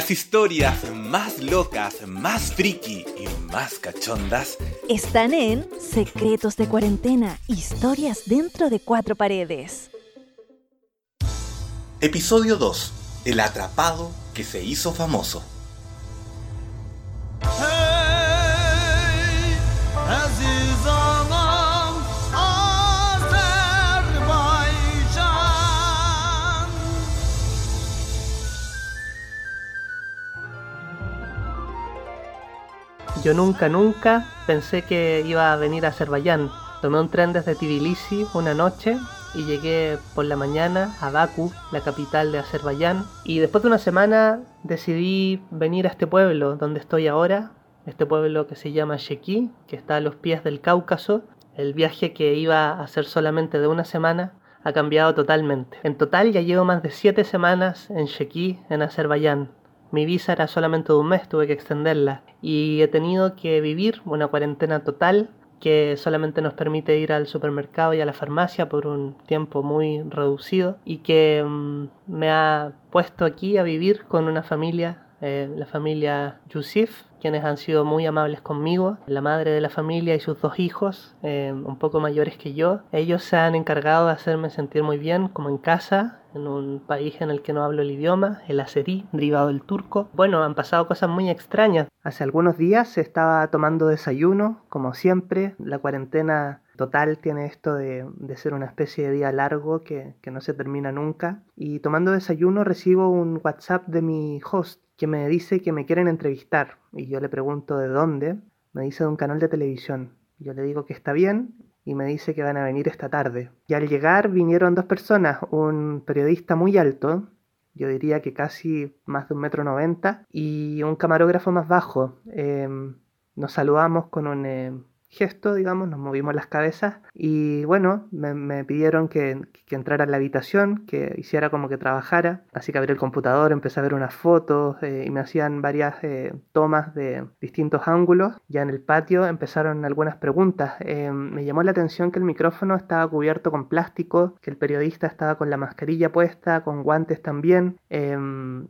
Las historias más locas, más friki y más cachondas están en Secretos de Cuarentena, historias dentro de cuatro paredes. Episodio 2. El atrapado que se hizo famoso. Yo nunca, nunca pensé que iba a venir a Azerbaiyán. Tomé un tren desde Tbilisi una noche y llegué por la mañana a Baku, la capital de Azerbaiyán. Y después de una semana decidí venir a este pueblo donde estoy ahora, este pueblo que se llama Sheki, que está a los pies del Cáucaso. El viaje que iba a hacer solamente de una semana ha cambiado totalmente. En total ya llevo más de 7 semanas en Sheki, en Azerbaiyán. Mi visa era solamente de un mes, tuve que extenderla. Y he tenido que vivir una cuarentena total que solamente nos permite ir al supermercado y a la farmacia por un tiempo muy reducido y que mm, me ha puesto aquí a vivir con una familia eh, la familia Yusif, quienes han sido muy amables conmigo, la madre de la familia y sus dos hijos, eh, un poco mayores que yo. Ellos se han encargado de hacerme sentir muy bien, como en casa, en un país en el que no hablo el idioma, el azerí, derivado del turco. Bueno, han pasado cosas muy extrañas. Hace algunos días se estaba tomando desayuno, como siempre, la cuarentena total tiene esto de, ser una especie de día largo que, que, no se termina nunca. Y tomando desayuno recibo un WhatsApp de mi host que me dice que me quieren entrevistar. Y yo le pregunto de dónde. Me dice de un canal de televisión. Yo le digo que está bien y me dice que van a venir esta tarde. Y al llegar vinieron dos personas, un periodista muy alto, yo diría que casi más de un metro noventa, y un camarógrafo más bajo. Em, nos saludamos con un, em, gesto, digamos, nos movimos las cabezas y bueno, me, pidieron que, entrara en la habitación, que hiciera como que trabajara, así que abrí el computador, empecé a ver unas fotos eh, y me hacían varias eh, tomas de distintos ángulos. Ya en el patio empezaron algunas preguntas. Eh, me llamó la atención que el micrófono estaba cubierto con plástico, que el periodista estaba con la mascarilla puesta, con guantes también,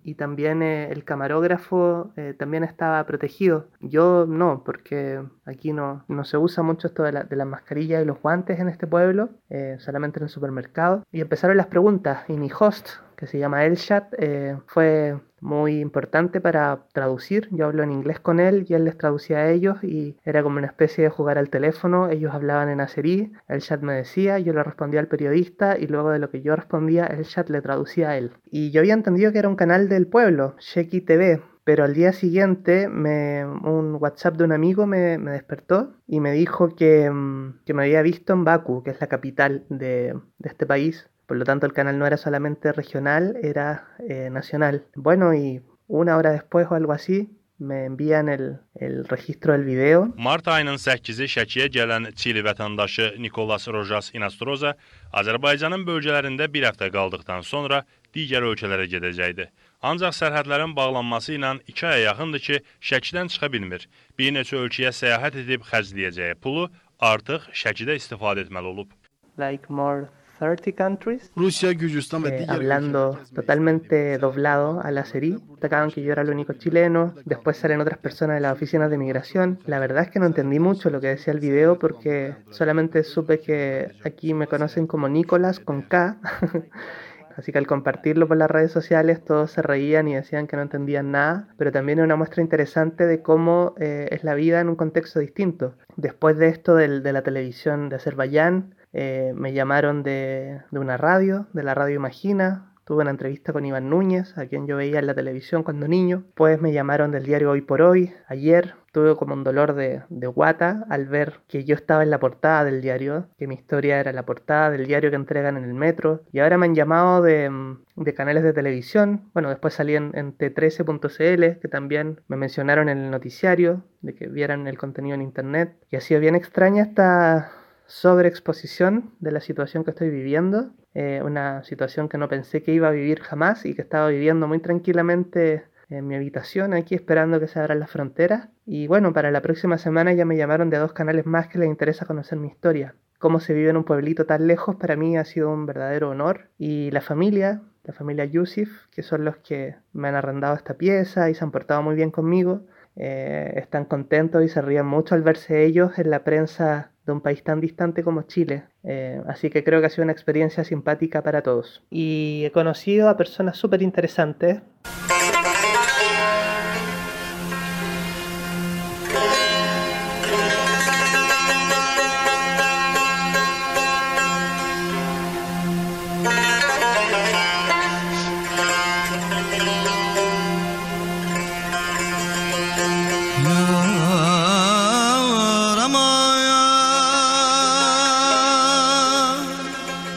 y también el camarógrafo también estaba protegido. Yo no, porque aquí no, no se usa mucho esto de la, de mascarilla y los guantes en este pueblo, eh, solamente en el supermercado. Y empezaron las preguntas y mi host, que se llama Elshad, eh, fue muy importante para traducir. Yo hablo en inglés con él y él les traducía a ellos y era como una especie de jugar al teléfono. Ellos hablaban en azerí, el chat me decía, yo le respondía al periodista y luego de lo que yo respondía, el chat le traducía a él. Y yo había entendido que era un canal del pueblo, Sheki TV, pero al día siguiente me, un WhatsApp de un amigo me, despertó y me dijo que, mm, que, me había visto en Baku, que es la capital de, de, este país. Por lo tanto, el canal no era solamente regional, era eh, nacional. Bueno, y una hora después o algo así, me envían el, el registro del video. Mart ayının 8-i Şəkiyə gələn Çili vətəndaşı Nikolas Rojas Inastroza Azərbaycanın bölgələrində bir həftə qaldıqdan sonra digər ölkələrə gedəcəkdi. Ancaq sərhədlərin bağlanması ilə 2 aya yaxındır ki, Şəkidən çıxa bilmir. Bir neçə ölkəyə səyahət edib xərcləyəcəyi pulu artıq Şəkidə istifadə etməli olub. Like more 30 countries. Rusia, Gürcistan eh, hablando totalmente doblado al azerí. Destacaban que yo era el único chileno. Después salen otras personas de las oficinas de migración. La verdad es que no entendí mucho lo que decía el video porque solamente supe que aquí me conocen como Nicolás con K. Así que al compartirlo por las redes sociales todos se reían y decían que no entendían nada, pero también es una muestra interesante de cómo eh, es la vida en un contexto distinto. Después de esto de la televisión de Azerbaiyán, eh, me llamaron de, de una radio, de la radio Imagina, Tuve una entrevista con Iván Núñez, a quien yo veía en la televisión cuando niño. Pues me llamaron del diario Hoy por Hoy. Ayer tuve como un dolor de, guata al ver que yo estaba en la portada del diario, que mi historia era la portada del diario que entregan en el metro. Y ahora me han llamado de, de canales de televisión. Bueno, después salí en, en T13.cl, que también me mencionaron en el noticiario, de que vieran el contenido en internet. Y ha sido bien extraña esta sobreexposición de la situación que estoy viviendo, eh, una situación que no pensé que iba a vivir jamás y que estaba viviendo muy tranquilamente en mi habitación aquí esperando que se abran las fronteras. Y bueno, para la próxima semana ya me llamaron de dos canales más que les interesa conocer mi historia. Cómo se vive en un pueblito tan lejos para mí ha sido un verdadero honor. Y la familia, la familia Yusuf, que son los que me han arrendado esta pieza y se han portado muy bien conmigo. Eh, están contentos y se ríen mucho al verse ellos en la prensa de un país tan distante como Chile. Eh, así que creo que ha sido una experiencia simpática para todos. Y he conocido a personas súper interesantes.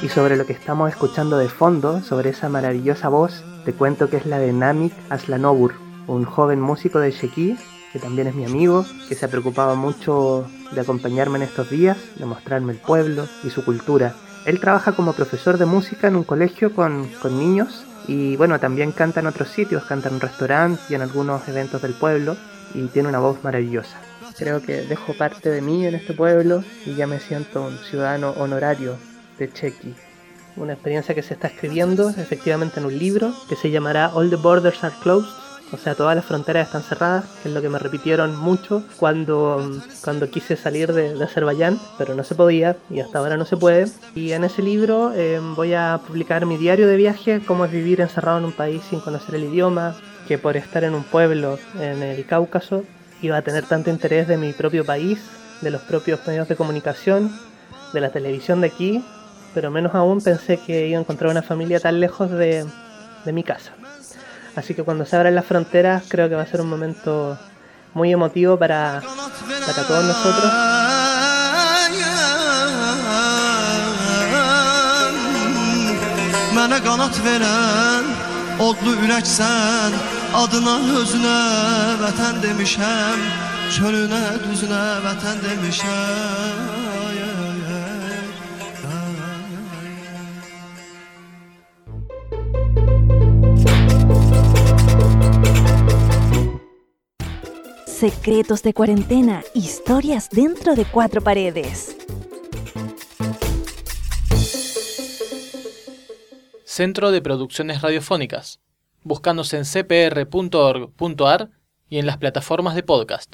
Y sobre lo que estamos escuchando de fondo, sobre esa maravillosa voz, te cuento que es la de Namik Aslanobur, un joven músico de Sheki, que también es mi amigo, que se ha preocupado mucho de acompañarme en estos días, de mostrarme el pueblo y su cultura. Él trabaja como profesor de música en un colegio con, con niños y bueno, también canta en otros sitios, canta en un restaurante y en algunos eventos del pueblo y tiene una voz maravillosa. Creo que dejo parte de mí en este pueblo y ya me siento un ciudadano honorario de Chequi. Una experiencia que se está escribiendo efectivamente en un libro que se llamará All the Borders Are Closed, o sea, todas las fronteras están cerradas, que es lo que me repitieron mucho cuando, cuando quise salir de, Azerbaiyán, pero no se podía y hasta ahora no se puede. Y en ese libro eh, voy a publicar mi diario de viaje, cómo es vivir encerrado en un país sin conocer el idioma, que por estar en un pueblo en el Cáucaso iba a tener tanto interés de mi propio país, de los propios medios de comunicación, de la televisión de aquí pero menos aún pensé que iba a encontrar una familia tan lejos de, de mi casa. Así que cuando se abran las fronteras creo que va a ser un momento muy emotivo para, para todos nosotros. Secretos de cuarentena, historias dentro de cuatro paredes. Centro de Producciones Radiofónicas. Búscanos en cpr.org.ar y en las plataformas de podcast.